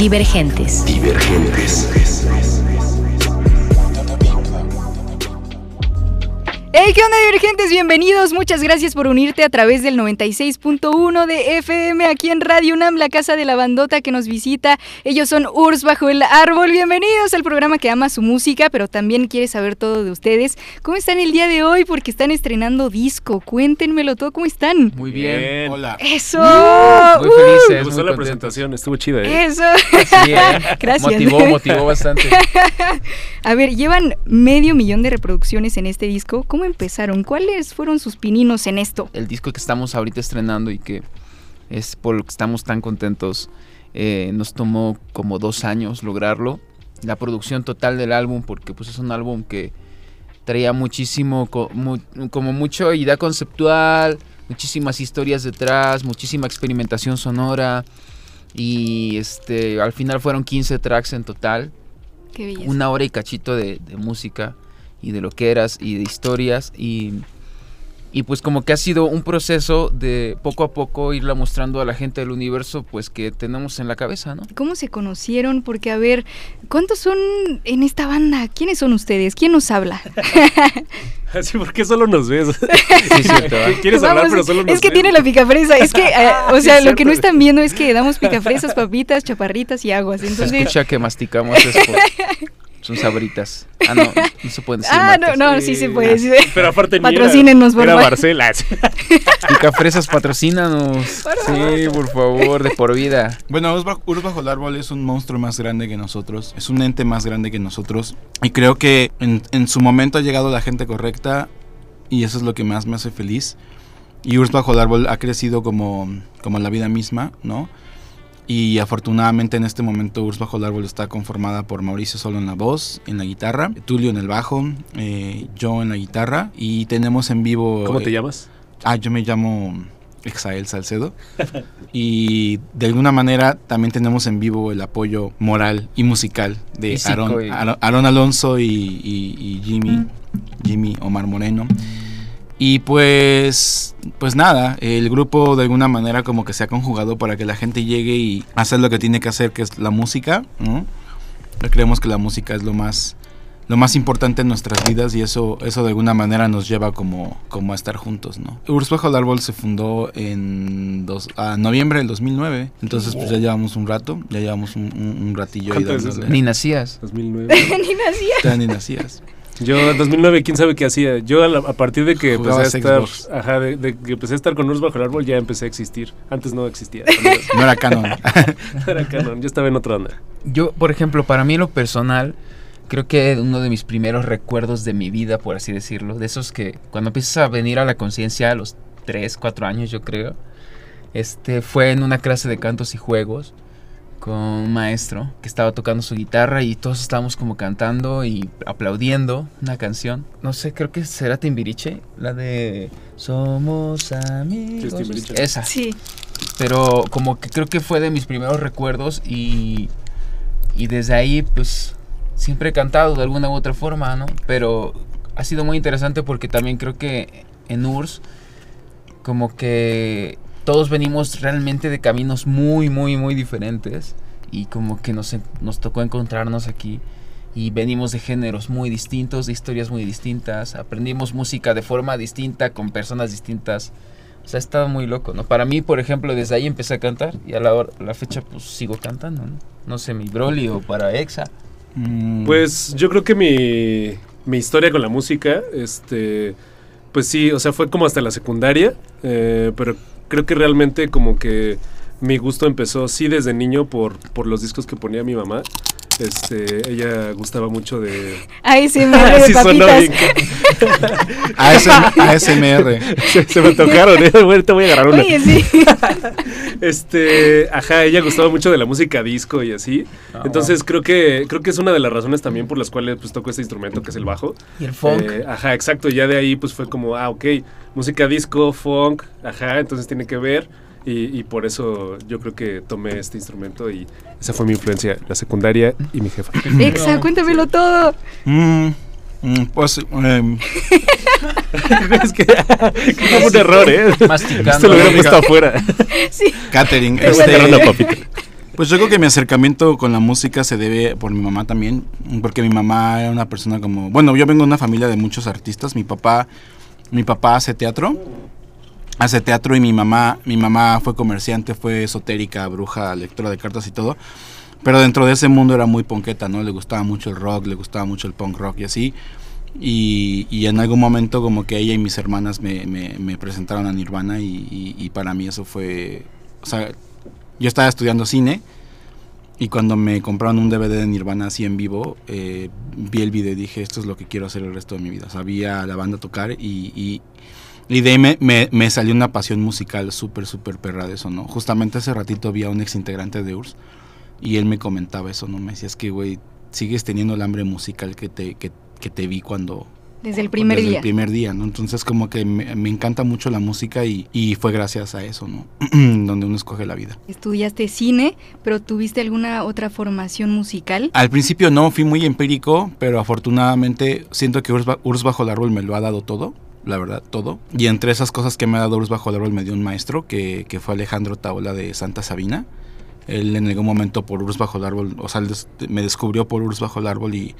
Divergentes. Divergentes. Hey, ¿qué onda divergentes? Bienvenidos, muchas gracias por unirte a través del 96.1 de FM aquí en Radio UNAM, la casa de la bandota que nos visita. Ellos son Urs bajo el árbol. Bienvenidos al programa que ama su música, pero también quiere saber todo de ustedes. ¿Cómo están el día de hoy? Porque están estrenando disco. Cuéntenmelo todo, ¿cómo están? Muy bien. Hola. Eso. Muy ¡Uh! felices. Me muy gustó la presentación, estuvo chida. ¿eh? Eso. Sí, ¿eh? Gracias. Motivó, motivó bastante. A ver, llevan medio millón de reproducciones en este disco. ¿Cómo empezaron? ¿Cuáles fueron sus pininos en esto? El disco que estamos ahorita estrenando y que es por lo que estamos tan contentos, eh, nos tomó como dos años lograrlo. La producción total del álbum, porque pues es un álbum que traía muchísimo, co- mu- como mucho idea conceptual, muchísimas historias detrás, muchísima experimentación sonora. Y este, al final fueron 15 tracks en total. Qué belleza. una hora y cachito de, de música y de lo que eras y de historias y, y pues como que ha sido un proceso de poco a poco irla mostrando a la gente del universo pues que tenemos en la cabeza, ¿no? ¿Cómo se conocieron? Porque, a ver, ¿cuántos son en esta banda? ¿Quiénes son ustedes? ¿Quién nos habla? Así, ¿por qué solo nos ves? Sí, cierto, ¿eh? ¿Quieres hablar, pero solo nos es que ves? tiene la picafresa. Es que, eh, o Sí, sea, lo que no están viendo es que damos picafresas, papitas, chaparritas y aguas. Se Entonces, escucha que masticamos es por- son sabritas. Ah, no, no se pueden decir ah, no, marcas. no, sí se puede. sí. Pero aparte Patrocínenos, por favor. Barcela. Picafresas, patrocínanos. Sí, por favor, de por vida. Bueno, Urs bajo, Urs bajo el árbol es un monstruo más grande que nosotros. Es un ente más grande que nosotros. Y creo que en, en su momento ha llegado la gente correcta. Y eso es lo que más me hace feliz. Y Urs bajo el árbol ha crecido como, como la vida misma, ¿no? Y afortunadamente en este momento Urs bajo el árbol está conformada por Mauricio solo en la voz, en la guitarra, Tulio en el bajo, eh, yo en la guitarra. Y tenemos en vivo... ¿Cómo te eh, llamas? Ah, yo me llamo Exael Salcedo. y de alguna manera también tenemos en vivo el apoyo moral y musical de Físico Aaron, y- Aaron- Aaron Alonso y, y- y Jimmy, Jimmy Omar Moreno. Y pues, pues nada, el grupo de alguna manera como que se ha conjugado para que la gente llegue y hacer lo que tiene que hacer, que es la música, ¿no? Creemos que la música es lo más, lo más importante en nuestras vidas y eso, eso de alguna manera nos lleva como, como a estar juntos, ¿no? Urs Bajo el Árbol se fundó en dos, a noviembre del 2009, entonces pues ya llevamos un rato, ya llevamos un, un- un ratillo ahí. Ni nacías. 2009. Ni nacía. Ya ni nacías. Yo en 2009, quién sabe qué hacía. Yo a, la- a partir de que empecé a estar, ajá, de, de que empecé a estar con Urs bajo el árbol ya empecé a existir. Antes no existía. No era canon. No era canon, yo estaba en otra onda. Yo, por ejemplo, para mí en lo personal, creo que uno de mis primeros recuerdos de mi vida, por así decirlo, de esos que cuando empiezas a venir a la conciencia a los 3, 4 años, yo creo, este fue en una clase de cantos y juegos con un maestro que estaba tocando su guitarra y todos estábamos como cantando y aplaudiendo una canción. No sé, creo que será Timbiriche, la de Somos amigos. Timbiriche. Esa Sí. pero como que creo que fue de mis primeros recuerdos y, y desde ahí pues siempre he cantado de alguna u otra forma, ¿no? Pero ha sido muy interesante porque también creo que en URSS como que todos venimos realmente de caminos muy, muy, muy diferentes y como que nos, nos tocó encontrarnos aquí y venimos de géneros muy distintos, de historias muy distintas, aprendimos música de forma distinta, con personas distintas. O sea, ha estado muy loco, ¿no? Para mí, por ejemplo, desde ahí empecé a cantar y a la, hora- la fecha pues sigo cantando, ¿no? No sé, mi Broly o para Exa. Mm, Pues yo creo que mi, mi historia con la música, este, pues sí, o sea, fue como hasta la secundaria, eh, pero creo que realmente como que mi gusto empezó sí desde niño por, por los discos que ponía mi mamá. Este, ella gustaba mucho de. De Sí, bien. ASM ASMR. se, se me tocaron, ¿eh? Bueno, te voy a agarrar una. Oye, sí. Este, ajá, ella gustaba mucho de la música disco y así. Ah, Entonces creo que creo que es una de las razones también por las cuales pues toco este instrumento que es el bajo. Y el funk. Eh, ajá, exacto. Ya de ahí pues fue como, ah, ok, música disco, funk, ajá, entonces tiene que ver. Y, y por eso yo creo que tomé este instrumento y esa fue mi influencia, la secundaria y mi jefa. Exa, cuéntamelo todo. Mm, mm, pues, em, es que, que fue un error, ¿eh? Masticando. Esto lo hubiera puesto afuera. Sí. catering. Este. Pues yo creo que mi acercamiento con la música se debe por mi mamá también, porque mi mamá era una persona como, bueno, yo vengo de una familia de muchos artistas, mi papá, mi papá hace teatro, hace teatro y mi mamá, mi mamá fue comerciante, fue esotérica, bruja, lectora de cartas y todo, pero dentro de ese mundo era muy ponqueta, ¿no? Le gustaba mucho el rock, le gustaba mucho el punk rock y así. Y, y en algún momento como que ella y mis hermanas me, me- me presentaron a Nirvana y, y- y para mí eso fue, o sea, yo estaba estudiando cine y cuando me compraron un DVD de Nirvana así en vivo, eh, vi el video y dije, esto es lo que quiero hacer el resto de mi vida. Sabía la banda tocar y, y, de ahí me, me- me salió una pasión musical súper, súper perra de eso, ¿no? Justamente hace ratito vi a un ex integrante de URSS y él me comentaba eso, ¿no? Me decía, es que, güey, sigues teniendo el hambre musical que te, que, que te vi cuando, Desde el primer desde día. el primer día, ¿no? Entonces como que me, me encanta mucho la música y, y fue gracias a eso, ¿no? Donde uno escoge la vida. Estudiaste cine, pero ¿tuviste alguna otra formación musical? Al principio no, fui muy empírico, pero afortunadamente siento que Urs, Urs Bajo el Árbol me lo ha dado todo, la verdad, todo. Y entre esas cosas que me ha dado Urs Bajo el Árbol me dio un maestro que, que fue Alejandro Taola de Santa Sabina. Él en algún momento por Urs Bajo el Árbol, o sea, me descubrió por Urs Bajo el Árbol y,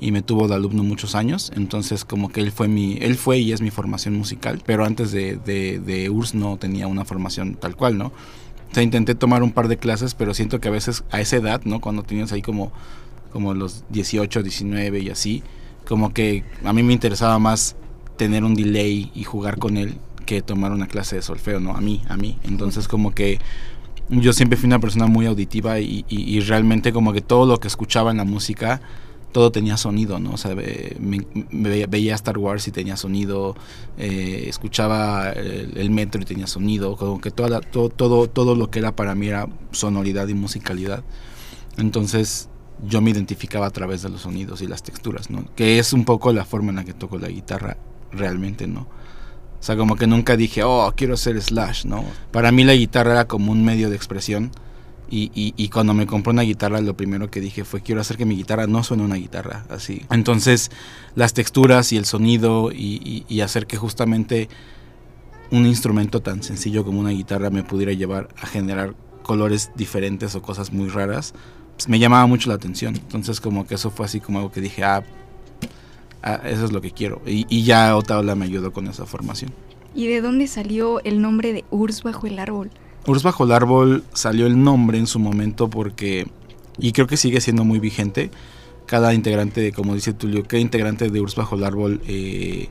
y me tuvo de alumno muchos años. Entonces como que él fue mi, él fue y es mi formación musical. Pero antes de, de, de Urs no tenía una formación tal cual, ¿no? O sea, intenté tomar un par de clases, pero siento que a veces a esa edad, ¿no? Cuando tienes ahí como, como los 18, 19 y así, como que a mí me interesaba más tener un delay y jugar con él que tomar una clase de solfeo, ¿no? A mí, a mí. Entonces como que yo siempre fui una persona muy auditiva y, y- y realmente como que todo lo que escuchaba en la música, todo tenía sonido, ¿no? O sea, me, veía, Star Wars y tenía sonido, eh, escuchaba el, metro y tenía sonido, como que todo, todo, todo lo que era para mí era sonoridad y musicalidad. Entonces yo me identificaba a través de los sonidos y las texturas, ¿no? Que es un poco la forma en la que toco la guitarra realmente, ¿no? O sea, como que nunca dije, oh, quiero ser Slash, ¿no? Para mí la guitarra era como un medio de expresión. Y, y, cuando me compré una guitarra, lo primero que dije fue, quiero hacer que mi guitarra no suene una guitarra, así. Entonces, las texturas y el sonido y, y- y hacer que justamente un instrumento tan sencillo como una guitarra me pudiera llevar a generar colores diferentes o cosas muy raras, pues me llamaba mucho la atención. Entonces, como que eso fue así como algo que dije, ah, ah, eso es lo que quiero. Y, y ya Otaola me ayudó con esa formación. ¿Y de dónde salió el nombre de Urs bajo el árbol? Urs bajo el árbol salió el nombre en su momento porque, y creo que sigue siendo muy vigente, cada integrante, como dice Tulio, cada integrante de Urs bajo el árbol eh,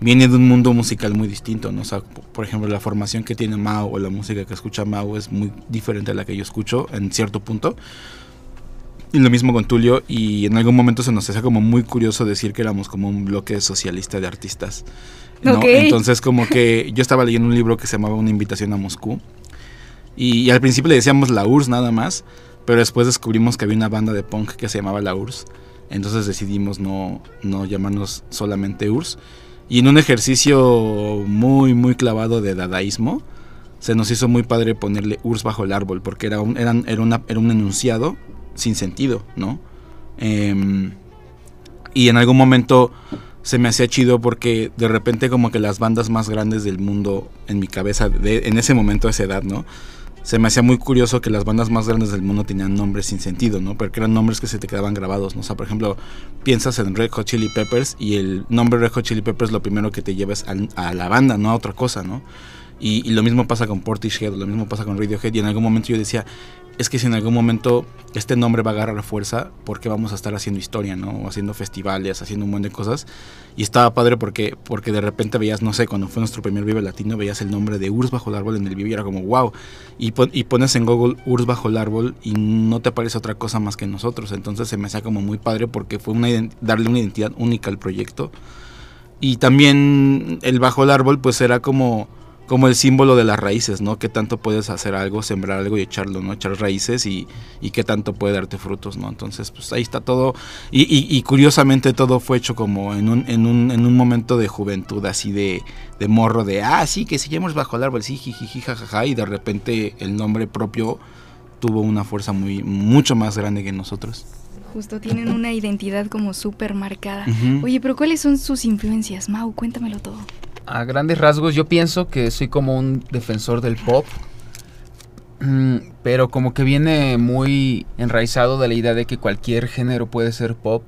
viene de un mundo musical muy distinto, ¿no? O sea, por ejemplo, la formación que tiene Mao o la música que escucha Mao es muy diferente a la que yo escucho en cierto punto. Y lo mismo con Tulio, y en algún momento se nos hacía como muy curioso decir que éramos como un bloque socialista de artistas. ¿no? Ok. Entonces como que yo estaba leyendo un libro que se llamaba Una invitación a Moscú, y, y al principio le decíamos la URSS nada más, pero después descubrimos que había una banda de punk que se llamaba la URSS. Entonces decidimos no, no llamarnos solamente URSS. Y en un ejercicio muy, muy clavado de dadaísmo, se nos hizo muy padre ponerle URSS bajo el árbol, porque era un, eran- era una- era un enunciado sin sentido, ¿no? Em, y en algún momento se me hacía chido porque de repente como que las bandas más grandes del mundo en mi cabeza, de, en ese momento, a esa edad, ¿no? Se me hacía muy curioso que las bandas más grandes del mundo tenían nombres sin sentido, ¿no? Porque eran nombres que se te quedaban grabados, ¿no? O sea, por ejemplo, piensas en Red Hot Chili Peppers y el nombre Red Hot Chili Peppers lo primero que te llevas al- a, la banda, no a otra cosa, ¿no? Y, y lo mismo pasa con Portishead, lo mismo pasa con Radiohead. Y en algún momento yo decía, es que si en algún momento este nombre va a agarrar fuerza, porque vamos a estar haciendo historia, ¿no? Haciendo festivales, haciendo un montón de cosas. Y estaba padre porque, porque de repente veías, no sé, cuando fue nuestro primer Vive Latino, veías el nombre de Urs bajo el árbol en el Vive y era como, wow. Y, y pones en Google Urs bajo el árbol y no te aparece otra cosa más que nosotros. Entonces se me hacía como muy padre porque fue una darle una identidad única al proyecto. Y también el bajo el árbol, pues era como como el símbolo de las raíces, ¿no? Que tanto puedes hacer algo, sembrar algo y echarlo, ¿no? Echar raíces y, y qué tanto puede darte frutos, ¿no? Entonces, pues ahí está todo. Y, y, curiosamente todo fue hecho como en un, en un, en un momento de juventud, así de, de morro, de, ah, sí, que seguimos bajo el árbol, sí, jiji, jajaja, y de repente el nombre propio tuvo una fuerza muy, mucho más grande que nosotros. Justo tienen una identidad como súper marcada. Oye, pero ¿cuáles son sus influencias? Mau, cuéntamelo todo a grandes rasgos yo pienso que soy como un defensor del pop, mm, pero como que viene muy enraizado de la idea de que cualquier género puede ser pop,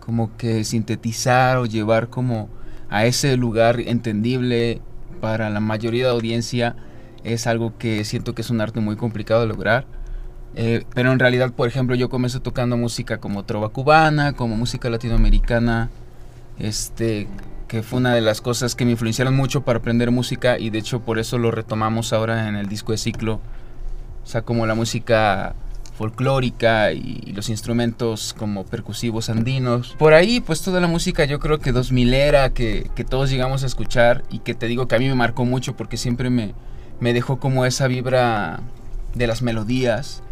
como que sintetizar o llevar como a ese lugar entendible para la mayoría de audiencia es algo que siento que es un arte muy complicado de lograr. Eh, pero en realidad, por ejemplo, yo comencé tocando música como trova cubana, como música latinoamericana, este, que fue una de las cosas que me influenciaron mucho para aprender música y de hecho por eso lo retomamos ahora en el disco de ciclo. O sea, como la música folclórica y, los instrumentos como percusivos andinos. Por ahí, pues toda la música yo creo que 2000 era, que, que todos llegamos a escuchar y que te digo que a mí me marcó mucho porque siempre me, me dejó como esa vibra de las melodías,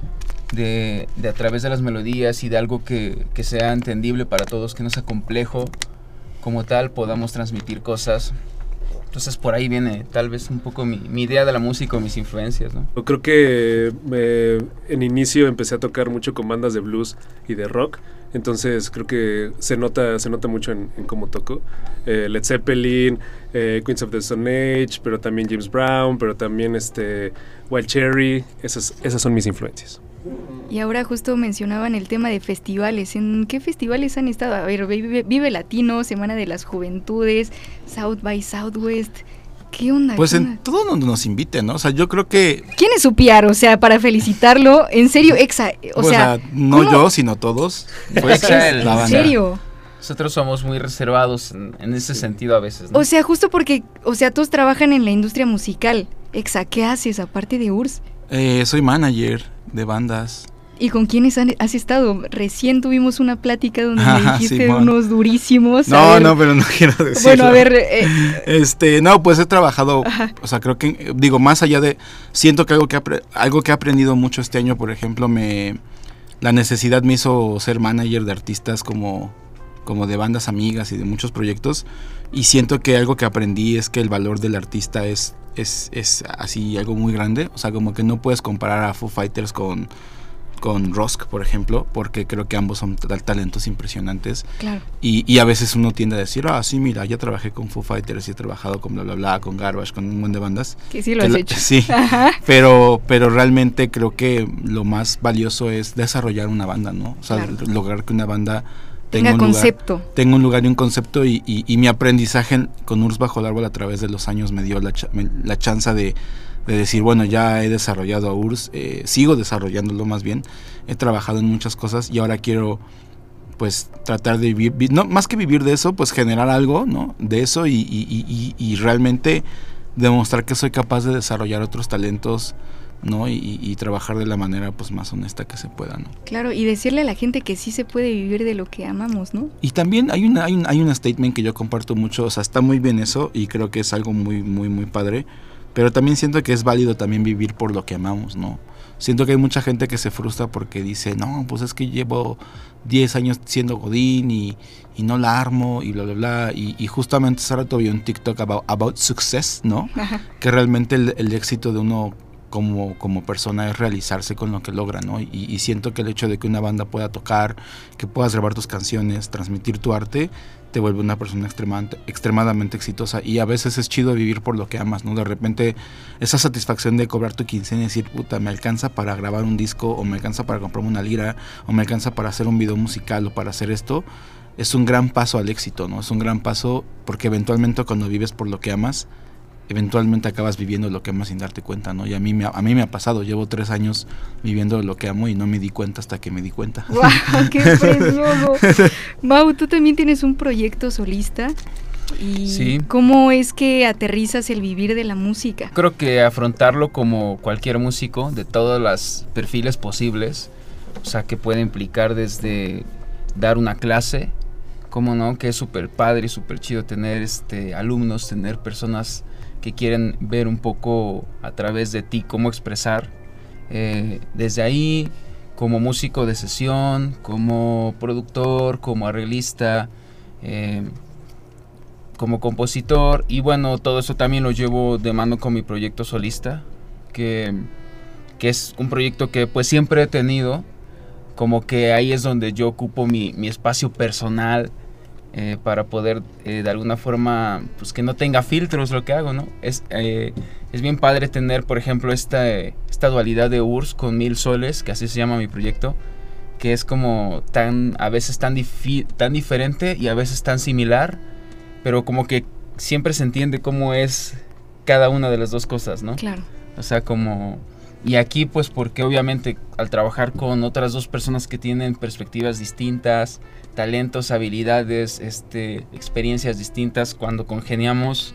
de, de, a través de las melodías y de algo que, que sea entendible para todos, que no sea complejo como tal podamos transmitir cosas. Entonces por ahí viene tal vez un poco mi, idea de la música o mis influencias. ¿no? Yo creo que eh, en inicio empecé a tocar mucho con bandas de blues y de rock. Entonces creo que se nota, se nota mucho en, cómo toco. Eh, Led Zeppelin, eh, Queens of the Stone Age, pero también James Brown, pero también este Wild Cherry. Esas, esas son mis influencias. Y ahora justo mencionaban el tema de festivales. ¿En qué festivales han estado? A ver, Vive, Latino, Semana de las Juventudes, South by Southwest. ¿Qué onda? Pues en todo donde nos inviten, ¿no? O sea, yo creo que... ¿Quién es su PR? O sea, para felicitarlo, en serio, Exa, o, sea, No yo, sino todos. Pues, ¿En serio? Nosotros somos muy reservados en, ese sentido a veces, ¿no? O sea, justo porque, o sea, todos trabajan en la industria musical. Exa, ¿qué haces aparte de URSS? Eh, soy manager de bandas. ¿Y con quiénes has estado? Recién tuvimos una plática donde me dijiste unos durísimos. No, no, pero no quiero decirlo. Bueno, a ver. Eh, este, no, pues he trabajado, o sea, creo que, digo, más allá de, siento que algo que, algo que he aprendido mucho este año, por ejemplo, me, la necesidad me hizo ser manager de artistas como, como de bandas amigas y de muchos proyectos. Y siento que algo que aprendí es que el valor del artista es, es, es así algo muy grande. O sea, como que no puedes comparar a Foo Fighters con con Rosk, por ejemplo, porque creo que ambos son talentos impresionantes. Claro. Y, a veces uno tiende a decir, ah, sí, mira, ya trabajé con Foo Fighters y he trabajado con bla, bla, bla, con Garbage, con un montón de bandas. Que sí lo has hecho. Sí, pero, pero realmente creo que lo más valioso es desarrollar una banda, ¿no? O sea, lograr que una banda tenga, un concepto. Lugar, tenga un lugar y un concepto y, y, mi aprendizaje con Urs Bajo el Árbol a través de los años me dio la, la chance de de decir, bueno, ya he desarrollado a URSS, eh, sigo desarrollándolo más bien, he trabajado en muchas cosas y ahora quiero pues tratar de vivir, no, más que vivir de eso, pues generar algo, ¿no? De eso y, y, y, realmente demostrar que soy capaz de desarrollar otros talentos, ¿no? Y, trabajar de la manera pues más honesta que se pueda, ¿no? Claro, y decirle a la gente que sí se puede vivir de lo que amamos, ¿no? Y también hay una, hay un, hay una statement que yo comparto mucho, o sea, está muy bien eso y creo que es algo muy, muy, muy padre pero también siento que es válido también vivir por lo que amamos, ¿no? Siento que hay mucha gente que se frustra porque dice, no, pues es que llevo 10 años siendo Godín y, y no la armo y bla, bla, bla. Y, justamente hace rato vi un TikTok about, about success, ¿no? Que realmente el, el, éxito de uno como, como persona es realizarse con lo que logra, ¿no? Y, siento que el hecho de que una banda pueda tocar, que puedas grabar tus canciones, transmitir tu arte, te vuelve una persona extremadamente, extremadamente exitosa y a veces es chido vivir por lo que amas, ¿no? De repente esa satisfacción de cobrar tu quincena y decir, puta, me alcanza para grabar un disco o me alcanza para comprarme una lira o me alcanza para hacer un video musical o para hacer esto, es un gran paso al éxito, ¿no? Es un gran paso porque eventualmente cuando vives por lo que amas, eventualmente acabas viviendo lo que amas sin darte cuenta, ¿no? Y a mí, me, a mí me ha pasado, llevo tres años viviendo lo que amo y no me di cuenta hasta que me di cuenta. ¡Guau! ¡Qué precioso! Mau, tú también tienes un proyecto solista. ¿Y Sí. cómo es que aterrizas el vivir de la música? Creo que afrontarlo como cualquier músico, de todos los perfiles posibles, o sea, que puede implicar desde dar una clase, como no, que es súper padre y súper chido tener este, alumnos, tener personas que quieren ver un poco a través de ti cómo expresar. Eh, desde ahí, como músico de sesión, como productor, como arreglista, eh, como compositor y bueno, todo eso también lo llevo de mano con mi proyecto solista, que, que es un proyecto que pues siempre he tenido, como que ahí es donde yo ocupo mi, mi espacio personal eh, para poder eh, de alguna forma, pues que no tenga filtros lo que hago, ¿no? Es, eh, es bien padre tener, por ejemplo, esta, esta dualidad de URSS con Mil Soles, que así se llama mi proyecto, que es como tan, a veces tan, tan diferente y a veces tan similar, pero como que siempre se entiende cómo es cada una de las dos cosas, ¿no? Claro. O sea, como... Y aquí pues porque obviamente al trabajar con otras dos personas que tienen perspectivas distintas, talentos, habilidades, este, experiencias distintas, cuando congeniamos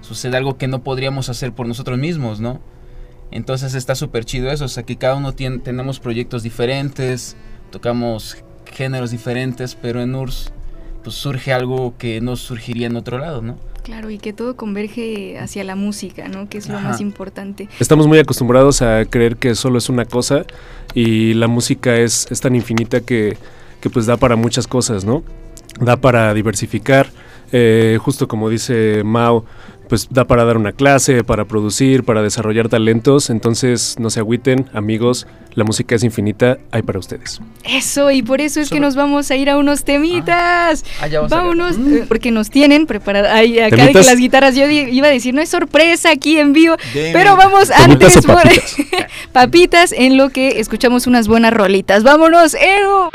sucede algo que no podríamos hacer por nosotros mismos, ¿no? Entonces está súper chido eso, o sea que cada uno tiene, tenemos proyectos diferentes, tocamos géneros diferentes, pero en URSS pues surge algo que no surgiría en otro lado, ¿no? Claro, y que todo converge hacia la música, ¿no? Que es lo Ajá. más importante. Estamos muy acostumbrados a creer que solo es una cosa y la música es, es tan infinita que, que pues da para muchas cosas, ¿no? Da para diversificar, eh, justo como dice Mao, pues da para dar una clase, para producir, para desarrollar talentos, entonces no se agüiten, amigos, la música es infinita, hay para ustedes. Eso, y por eso es que nos vamos a ir a unos temitas. Ah, vamos a Vámonos, ver. eh, porque nos tienen preparadas. Ay, acá de que las guitarras, yo iba a decir, no es sorpresa aquí en vivo, Deme. pero vamos ¿Temitas antes por papitas? papitas en lo que escuchamos unas buenas rolitas. Vámonos, Eru.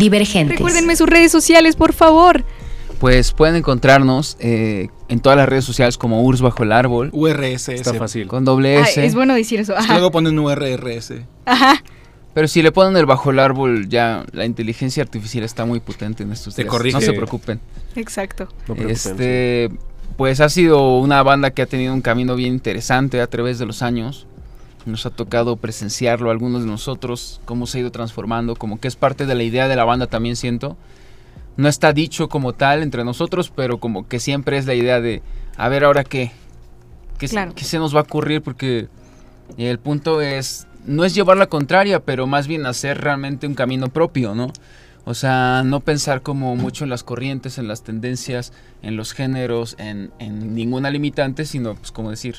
Divergentes. Recuérdenme sus redes sociales, por favor. Pues pueden encontrarnos eh, en todas las redes sociales como URS bajo el árbol. URSS. Está fácil. Con doble S. es bueno decir eso. Es que Ajá. luego ponen URRS. Ajá. Pero si le ponen el bajo el árbol, ya la inteligencia artificial está muy potente en estos Te días. corrige. No se preocupen. Exacto. No este, pues ha sido una banda que ha tenido un camino bien interesante a través de los años. Nos ha tocado presenciarlo algunos de nosotros, cómo se ha ido transformando, como que es parte de la idea de la banda también siento. No está dicho como tal entre nosotros, pero como que siempre es la idea de, a ver ahora qué, qué, se- Claro. qué se nos va a ocurrir, porque el punto es, no es llevar la contraria, pero más bien hacer realmente un camino propio, ¿no? O sea, no pensar como mucho en las corrientes, en las tendencias, en los géneros, en, en ninguna limitante, sino pues como decir,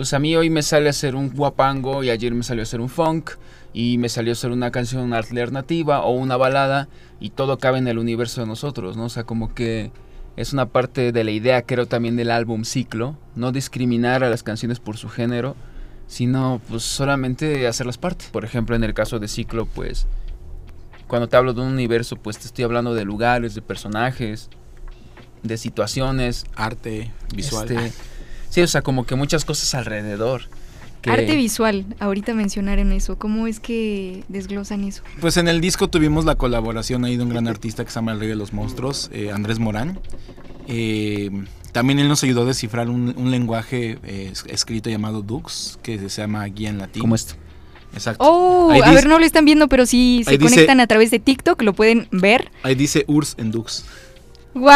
pues a mí hoy me sale a hacer un guapango y ayer me salió a hacer un funk y me salió a hacer una canción alternativa o una balada y todo cabe en el universo de nosotros, ¿no? O sea, como que es una parte de la idea, creo también del álbum ciclo, no discriminar a las canciones por su género, sino pues solamente hacerlas parte. Por ejemplo, en el caso de ciclo, pues cuando te hablo de un universo, pues te estoy hablando de lugares, de personajes, de situaciones, Arte, visual. este, sí, o sea, como que muchas cosas alrededor. que- Arte visual, ahorita mencionaron eso. ¿Cómo es que desglosan eso? Pues en el disco tuvimos la colaboración ahí de un gran artista que se llama El Rey de los Monstruos, eh, Andrés Morán. Eh, también él nos ayudó a descifrar un, un lenguaje eh, es- escrito llamado Dux, que se llama guía en latín. como esto. Exacto. Oh, Ahí a dice- ver, no lo están viendo, pero si se dice- conectan a través de TikTok, lo pueden ver. Ahí dice Urs en Dux. ¡Wow!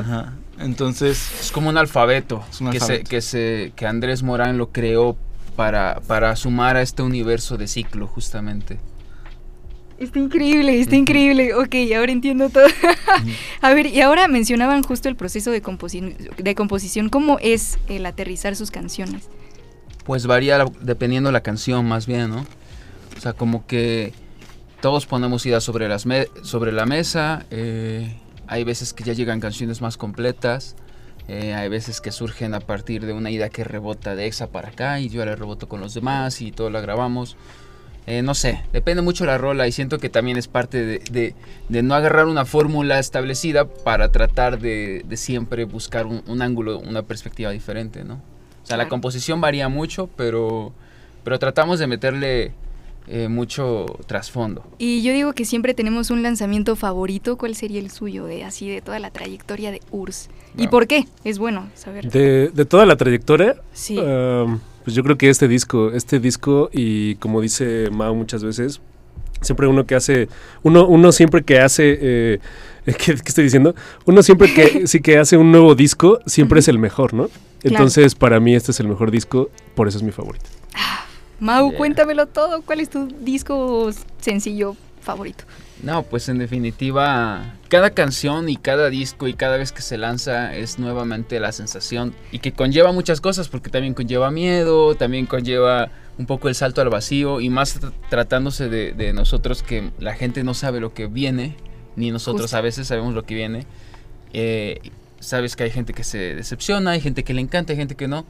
Ajá. Entonces, Es como un alfabeto, Es un que, alfabeto. Se, que, se, que Andrés Morán lo creó para, para sumar a este universo de ciclo, justamente. Está increíble, está increíble. Ok, ahora entiendo todo. a ver, y ahora mencionaban justo el proceso de, composi- de composición. ¿Cómo es el aterrizar sus canciones? Pues varía dependiendo la canción, más bien, ¿no? O sea, como que todos ponemos ideas sobre, las me- sobre la mesa. eh, hay veces que ya llegan canciones más completas. eh, hay veces que surgen a partir de una idea que rebota de Exa para acá y yo la reboto con los demás y todo la grabamos. Eh, no sé, depende mucho la rola y siento que también es parte de, de- de no agarrar una fórmula establecida para tratar de, de siempre buscar un, un ángulo, una perspectiva diferente, ¿no? O sea, la composición varía mucho, pero, pero tratamos de meterle eh, mucho trasfondo. Y yo digo que siempre tenemos un lanzamiento favorito. ¿Cuál sería el suyo de así de toda la trayectoria de URSS? ¿Y por qué? Es bueno saber. De, de toda la trayectoria, Sí. um, pues yo creo que este disco, este disco y como dice Mao muchas veces, siempre uno que hace, uno, uno siempre que hace, eh, ¿qué, qué estoy diciendo? Uno siempre que sí que hace un nuevo disco, siempre es el mejor, ¿no? Entonces para mí este es el mejor disco, por eso es mi favorito. Mau, Yeah. cuéntamelo todo. ¿Cuál es tu disco sencillo favorito? No, pues en definitiva, cada canción y cada disco y cada vez que se lanza es nuevamente la sensación y que conlleva muchas cosas porque también conlleva miedo, también conlleva un poco el salto al vacío y más tr- tratándose de, de nosotros que la gente no sabe lo que viene, ni nosotros Justo. a veces sabemos lo que viene. Eh, sabes que hay gente que se decepciona, hay gente que le encanta, hay gente que no.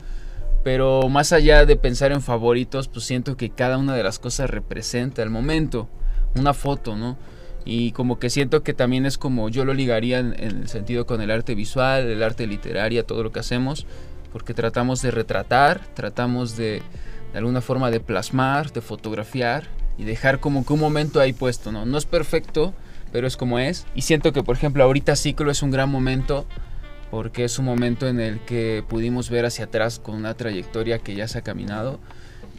Pero más allá de pensar en favoritos, pues siento que cada una de las cosas representa el momento, una foto, ¿no? Y como que siento que también es como yo lo ligaría en, el sentido con el arte visual, el arte literaria, todo lo que hacemos, porque tratamos de retratar, tratamos de de alguna forma de plasmar, de fotografiar y dejar como que un momento ahí puesto, ¿no? No es perfecto, pero es como es. Y siento que, por ejemplo, ahorita Ciclo es un gran momento porque es un momento en el que pudimos ver hacia atrás con una trayectoria que ya se ha caminado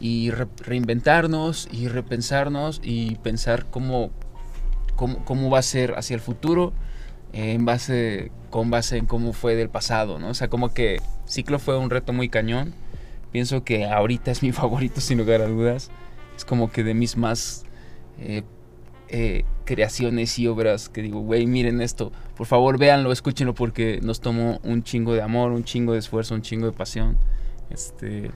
y re- reinventarnos y repensarnos y pensar cómo, cómo, cómo va a ser hacia el futuro eh, en base, con base en cómo fue del pasado, ¿no? O sea, como que Ciclo fue un reto muy cañón. Pienso que ahorita es mi favorito sin lugar a dudas. Es como que de mis más eh, eh, creaciones y obras que digo, güey, miren esto, por favor véanlo, escúchenlo porque nos tomó un chingo de amor, un chingo de esfuerzo, un chingo de pasión. Este,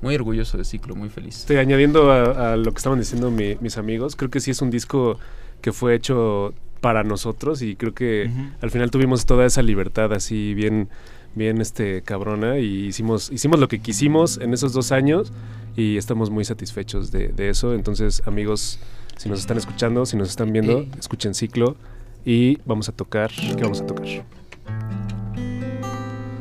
muy orgulloso de Ciclo, muy feliz. Estoy añadiendo a, a lo que estaban diciendo mi- mis amigos, creo que sí es un disco que fue hecho para nosotros y creo que al final tuvimos toda esa libertad así bien bien este cabrona y hicimos, hicimos lo que quisimos en esos dos años y estamos muy satisfechos de, de eso. Entonces, amigos, si nos están escuchando, si nos están viendo, Eh. escuchen ciclo y vamos a tocar. ¿Qué vamos a tocar?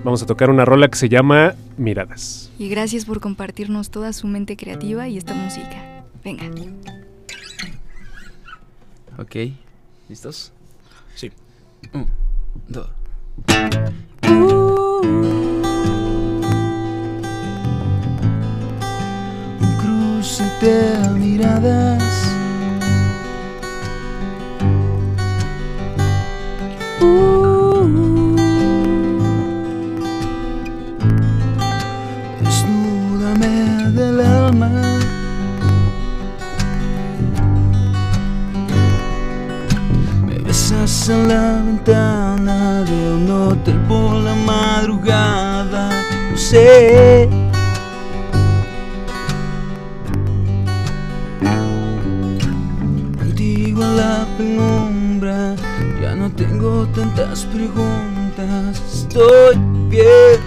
Vamos a tocar una rola que se llama Miradas. Y gracias por compartirnos toda su mente creativa y esta música. Venga. Ok, ¿listos? Sí. Un, dos. un cruce de miradas. Me besas en la ventana de un hotel por la madrugada. No sé. Contigo en la penumbra, ya no tengo tantas preguntas. Estoy bien.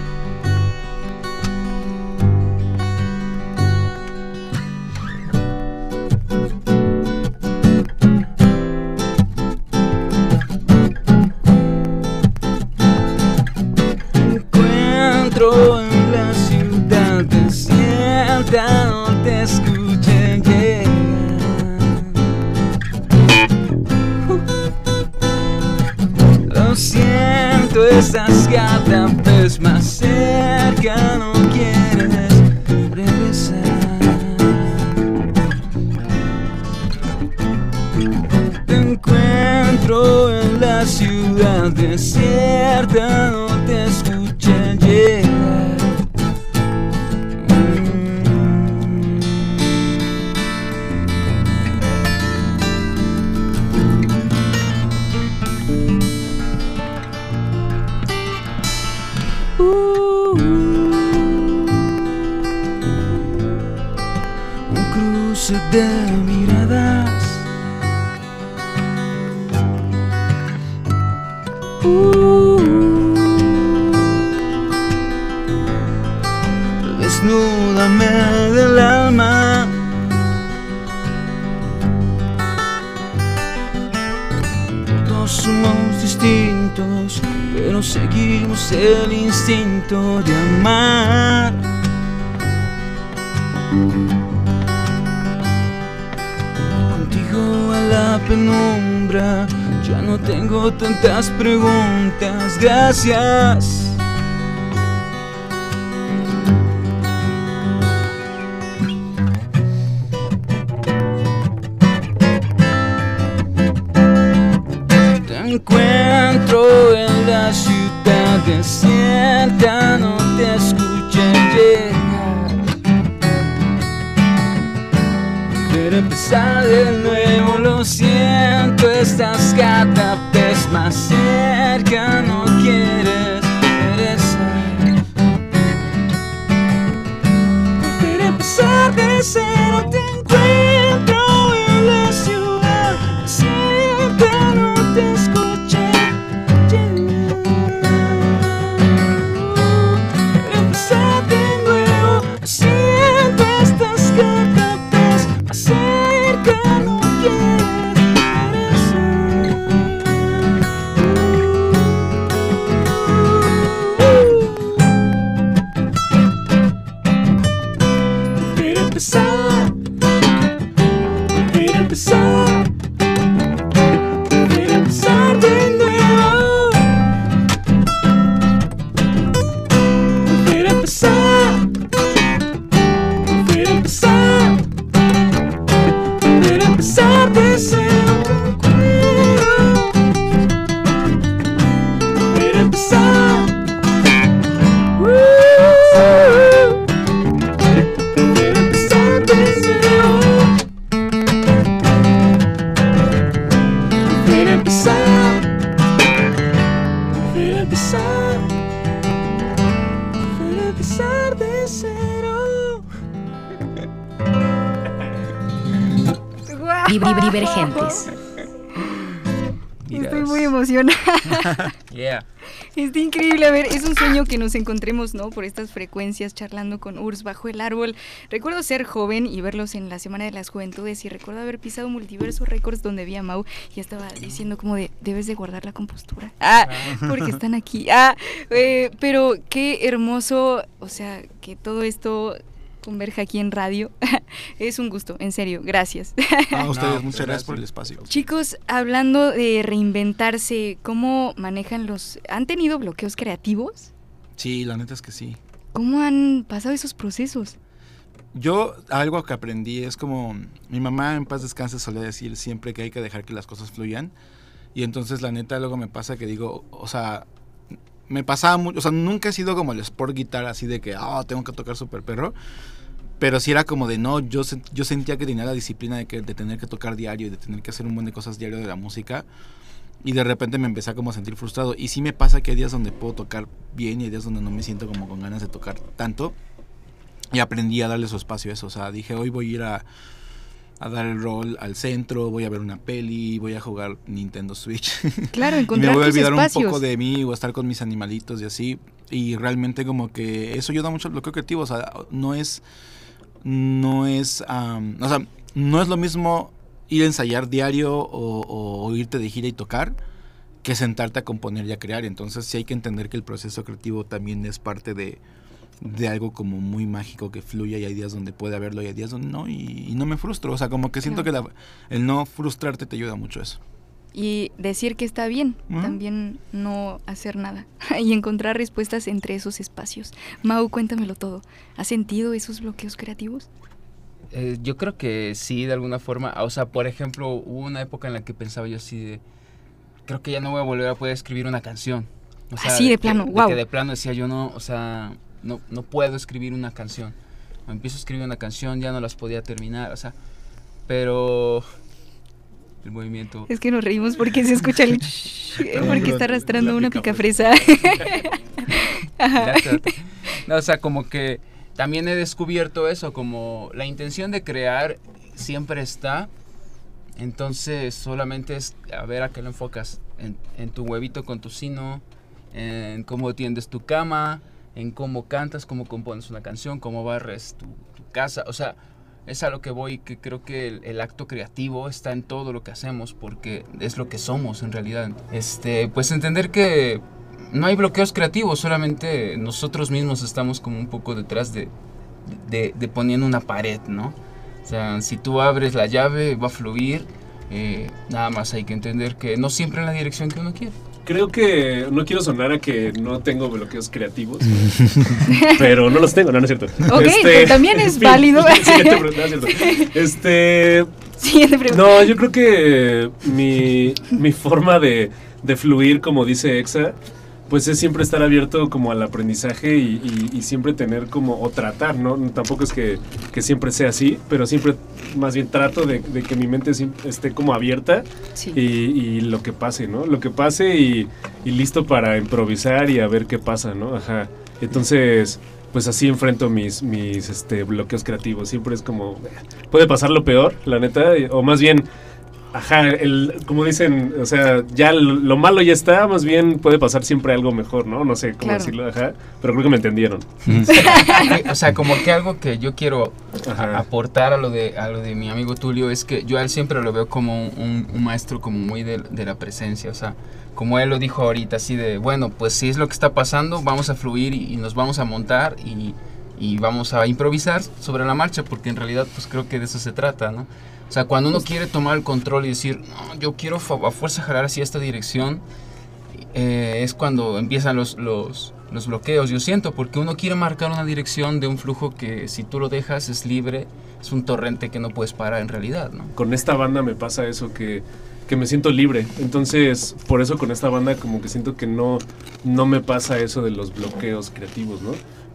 Cruce tantas preguntas. Gracias. Empezar de Divergentes. Estoy muy emocionada. Yeah. Está increíble, a ver, es un sueño que nos encontremos, ¿no? Por estas frecuencias, charlando con Urs bajo el árbol. Recuerdo ser joven y verlos en la Semana de las Juventudes y recuerdo haber pisado Multiverso Records donde vi a Mau y estaba diciendo como de, debes de guardar la compostura. Ah, porque están aquí. Ah, eh, pero qué hermoso, o sea, que todo esto converja aquí en radio. es un gusto, en serio, gracias. A ustedes, No, muchas gracias gracias. por el espacio. Chicos, hablando de reinventarse, ¿cómo manejan los... ¿Han tenido bloqueos creativos? Sí, la neta es que sí. ¿Cómo han pasado esos procesos? Yo algo que aprendí es como mi mamá en paz descanse solía decir siempre que hay que dejar que las cosas fluyan. Y entonces la neta luego me pasa que digo, o sea, me pasaba mucho, o sea, nunca he sido como el sport guitar así de que, ah, tengo que tocar super perro. Pero sí era como de no, yo, yo sentía que tenía la disciplina de, que, de tener que tocar diario y de tener que hacer un buen de cosas diario de la música. Y de repente me empecé a como a sentir frustrado. Y sí me pasa que hay días donde puedo tocar bien y hay días donde no me siento como con ganas de tocar tanto. Y aprendí a darle su espacio a eso. O sea, dije, hoy voy a ir a, a dar el rol al centro, voy a ver una peli, voy a jugar Nintendo Switch. Claro, y me encontrar voy a olvidar un poco de mí o estar con mis animalitos y así. Y realmente como que eso ayuda mucho al bloqueo creativo. O sea, no es... No es... am, o sea, no es lo mismo ir a ensayar diario o, o irte de gira y tocar que sentarte a componer y a crear. Entonces sí hay que entender que el proceso creativo también es parte de, de algo como muy mágico que fluye y hay días donde puede haberlo y hay días donde no y, y no me frustro. O sea, como que siento que la- el no frustrarte te ayuda mucho eso. Y decir que está bien, Ujú. también no hacer nada. y encontrar respuestas entre esos espacios. Mau, cuéntamelo todo. ¿Has sentido esos bloqueos creativos? Eh, yo creo que sí, de alguna forma. O sea, por ejemplo, hubo una época en la que pensaba yo así de... Creo que ya no voy a volver a poder escribir una canción. O sea, Así de que- plano, de guau. que de plano decía yo no, o sea, no, no puedo escribir una canción. Empiezo a escribir una canción, ya no las podía terminar, o sea, pero el movimiento... Es que nos reímos porque se escucha el... porque está arrastrando La una picafresa. Gracias. No, o sea, como que también he descubierto eso, como la intención de crear siempre está, entonces solamente es a ver a qué lo enfocas, en, en tu huevito con tocino, en cómo tiendes tu cama, en cómo cantas, cómo compones una canción, cómo barres tu, tu casa, o sea, es a lo que voy, que creo que el, el acto creativo está en todo lo que hacemos, porque es lo que somos en realidad. Este, pues entender que no hay bloqueos creativos, solamente nosotros mismos estamos como un poco detrás de, de, de poniendo una pared, ¿no? O sea, si tú abres la llave, va a fluir. eh, nada más hay que entender que no siempre en la dirección que uno quiere. Creo que no quiero sonar a que no tengo bloqueos creativos, pero no los tengo, no, no es cierto. Este, Ok, pero también es fin, válido. Siguiente pregunta, no es cierto. Este, Siguiente pregunta. no, yo creo que mi, mi forma de, de fluir, como dice Exa, pues es siempre estar abierto como al aprendizaje y, y- y siempre tener como, o tratar, ¿no? Tampoco es que, que siempre sea así, pero siempre más bien trato de, de que mi mente esté como abierta Sí. y, y lo que pase, ¿no? Lo que pase y, listo para improvisar y a ver qué pasa, ¿no? Ajá. Entonces, pues así enfrento mis, mis este, bloqueos creativos. Siempre es como, puede pasar lo peor, la neta, o más bien, ajá, el, como dicen, o sea, ya lo, lo malo ya está, más bien puede pasar siempre algo mejor, ¿no? No sé cómo Claro. decirlo, ajá, pero creo que me entendieron. o sea, como que algo que yo quiero Ajá. aportar a lo de a lo de mi amigo Tulio es que yo a él siempre lo veo como un, un maestro como muy de, de la presencia, o sea, como él lo dijo ahorita, así de, bueno, pues si es lo que está pasando, vamos a fluir y, y nos vamos a montar y, y vamos a improvisar sobre la marcha, porque en realidad pues creo que de eso se trata, ¿no? O sea, cuando uno quiere tomar el control y decir, no, yo quiero a fuerza jalar hacia esta dirección, eh, es cuando empiezan los, los, los bloqueos, yo siento, porque uno quiere marcar una dirección de un flujo que si tú lo dejas es libre, es un torrente que no puedes parar en realidad, ¿no? con esta banda me pasa eso que, que me siento libre. Entonces, por eso con esta banda como que siento que no, no me pasa eso de los bloqueos creativos, ¿no?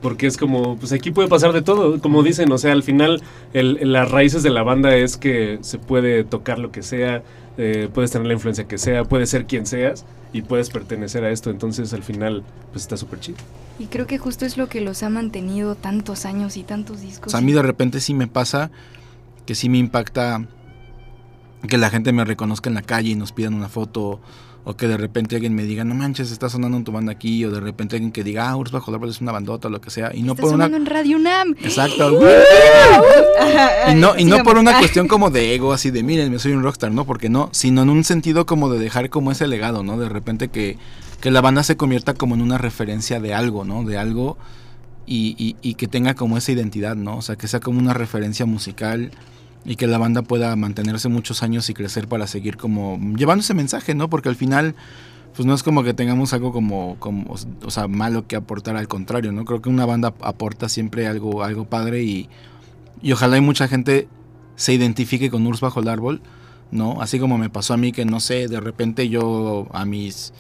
Porque es como, pues aquí puede pasar de todo, como dicen, o sea, al final el- las raíces de la banda es que se puede tocar lo que sea, eh, puedes tener la influencia que sea, puedes ser quien seas y puedes pertenecer a esto, entonces al final pues está súper chido. Y creo que justo es lo que los ha mantenido tantos años y tantos O discos. sea, a mí de repente sí me pasa que sí me impacta que la gente me reconozca en la calle y nos pidan una foto o que de repente alguien me diga, no manches, está sonando tu banda aquí, o de repente alguien que diga, ah, Urs Bajo Árbol es una bandota o lo que sea, y no Está por una... en Radio UNAM. Exacto. y no, y no por una cuestión como de ego, así de, miren, me soy un rockstar, ¿no? Porque no, sino en un sentido como de dejar como ese legado, ¿no? De repente que, que la banda se convierta como en una referencia de algo, ¿no? De algo y, y- y que tenga como esa identidad, ¿no? O sea, que sea como una referencia musical y que la banda pueda mantenerse muchos años y crecer para seguir como llevando ese mensaje, ¿no? Porque al final, pues no es como que tengamos algo como, como o sea, malo que aportar, al contrario, ¿no? Creo que una banda aporta siempre algo, algo padre y, y ojalá y mucha gente se identifique con Urs bajo el árbol, ¿no? Así como me pasó a mí que, no sé, de repente yo a mis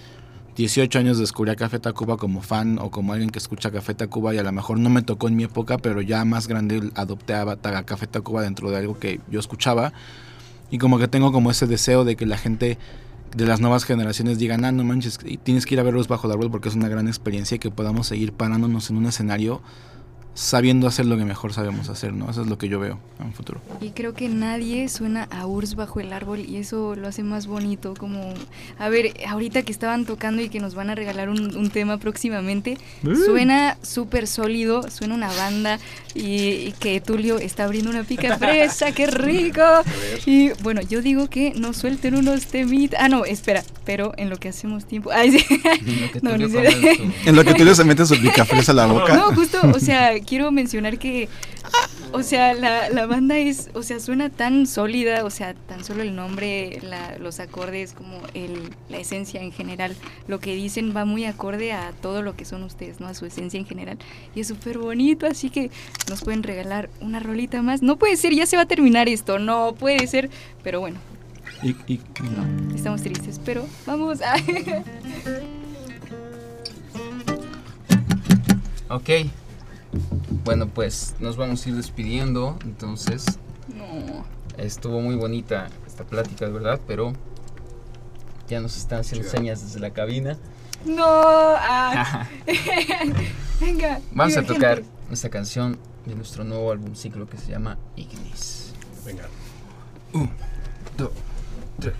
18 años descubrí a Café Tacuba como fan o como alguien que escucha Café Tacuba y a lo mejor no me tocó en mi época, pero ya más grande adopté a, Café Tacuba dentro de algo que yo escuchaba. Y como que tengo como ese deseo de que la gente de las nuevas generaciones digan, ah, no manches, tienes que ir a verlos bajo el árbol porque es una gran experiencia y que podamos seguir parándonos en un escenario sabiendo hacer lo que mejor sabemos hacer, ¿no? Eso es lo que yo veo en un futuro. Y creo que nadie suena a Urs bajo el árbol y eso lo hace más bonito. Como, a ver, ahorita que estaban tocando y que nos van a regalar un, un tema próximamente, suena súper sólido, suena una banda y, y que Tulio está abriendo una pica fresa, ¡qué rico! Y bueno, yo digo que nos suelten unos temitas. Ah, no, espera, pero en lo que hacemos tiempo. Ay, sí. Lo que No, no tu- En lo que tú le metes su picafres a la boca. No, justo, o sea, quiero mencionar que, o sea, la, la banda es, o sea, suena tan sólida, o sea, tan solo el nombre, la- los acordes, como el, la esencia en general, lo que dicen va muy acorde a todo lo que son ustedes, ¿no? A su esencia en general. Y es súper bonito, así que nos pueden regalar una rolita más. No puede ser, ya se va a terminar esto, no puede ser, pero bueno, Y, y- no, estamos tristes, pero vamos. Ok. Bueno, pues nos vamos a ir despidiendo. Entonces, no. estuvo muy bonita esta plática, ¿verdad? Pero ya nos están haciendo señas desde la cabina. No, ah. venga. Vamos a tocar esta canción de nuestro nuevo álbum ciclo que se llama Ignis. Venga. dos, tres.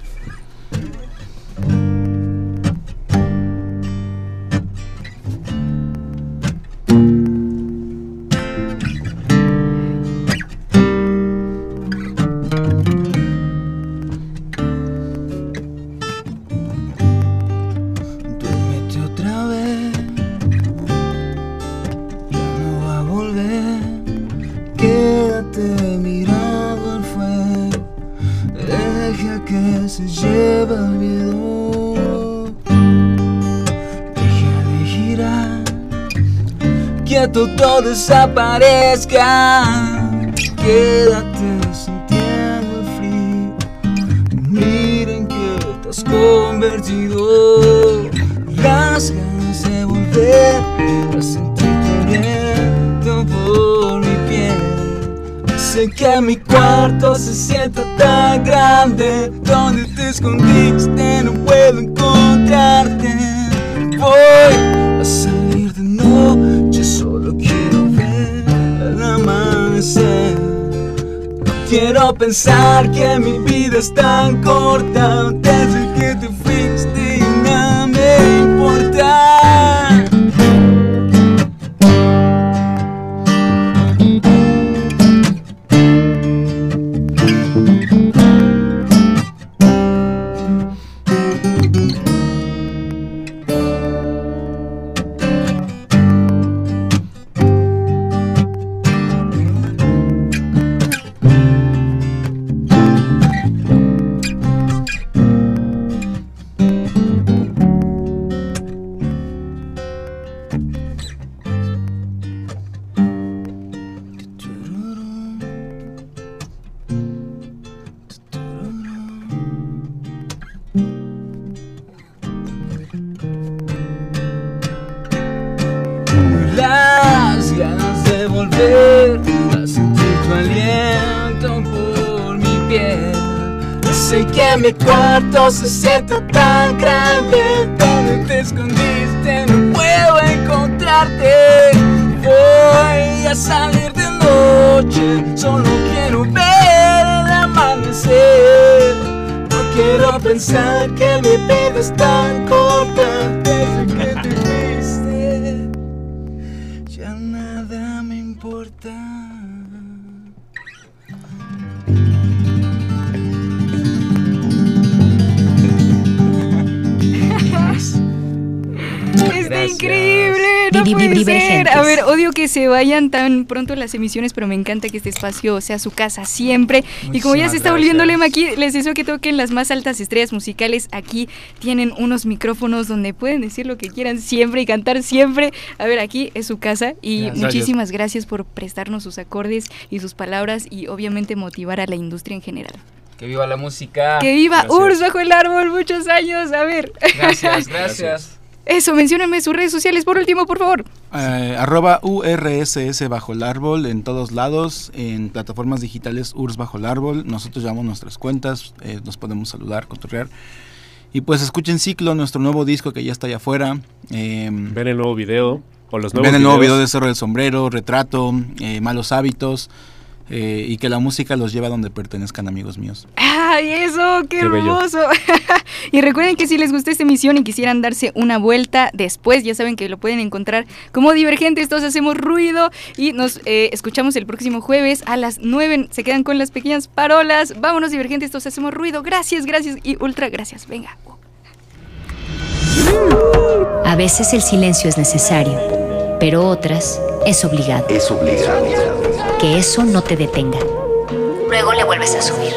Quédate mirado al fuego, deja que se lleve el miedo. Deja de girar, que todo desaparezca. Quédate sintiendo el frío. Miren que te has convertido Las ganas de volver a sentirte viento por Sé que mi cuarto se sienta tan grande Donde te escondiste no puedo encontrarte. Voy a salir de noche Solo quiero ver el amanecer. Quiero pensar que mi vida es tan corta Desde mi cuarto se sienta tan grande. Donde te escondiste no puedo encontrarte. Voy a salir de noche Solo quiero ver el amanecer. Quiero pensar que mi vida es tan corta divergentes. A ver, odio que se vayan tan pronto las emisiones, pero me encanta que este espacio sea su casa siempre. y como ya se está volviendo lema aquí, les deseo que toquen las más altas estrellas musicales. Aquí tienen unos micrófonos donde pueden decir lo que quieran siempre y cantar siempre. A ver, aquí es su casa y Gracias. muchísimas gracias por prestarnos sus acordes y sus palabras y obviamente motivar a la industria en general. Que viva la música. que viva. Urs bajo el árbol muchos años. A ver. Gracias, gracias. Eso, mencióname sus redes sociales por último, por favor. Eh, arroba URSS bajo el árbol en todos lados, en plataformas digitales URS bajo el árbol. Nosotros llevamos nuestras cuentas, eh, nos podemos saludar, cotorrear. Y pues escuchen Ciclo, nuestro nuevo disco que ya está allá afuera. Eh, Ven el nuevo video o los nuevos ven el nuevo video de Cerro del Sombrero, Retrato, eh, Malos Hábitos. Eh, y que la música los lleve a donde pertenezcan, amigos míos. ¡Ay, eso! ¡Qué, Qué bello. hermoso! y recuerden que si les gustó esta emisión y quisieran darse una vuelta después, ya saben que lo pueden encontrar como Divergentes, todos hacemos ruido y nos eh, escuchamos el próximo jueves a las 9. Se quedan con las pequeñas parolas. Vámonos, Divergentes, todos hacemos ruido. Gracias, gracias y ultra gracias. Venga. A veces el silencio es necesario, pero otras es obligado. Es obligado. Que eso no te detenga. Luego le vuelves a subir.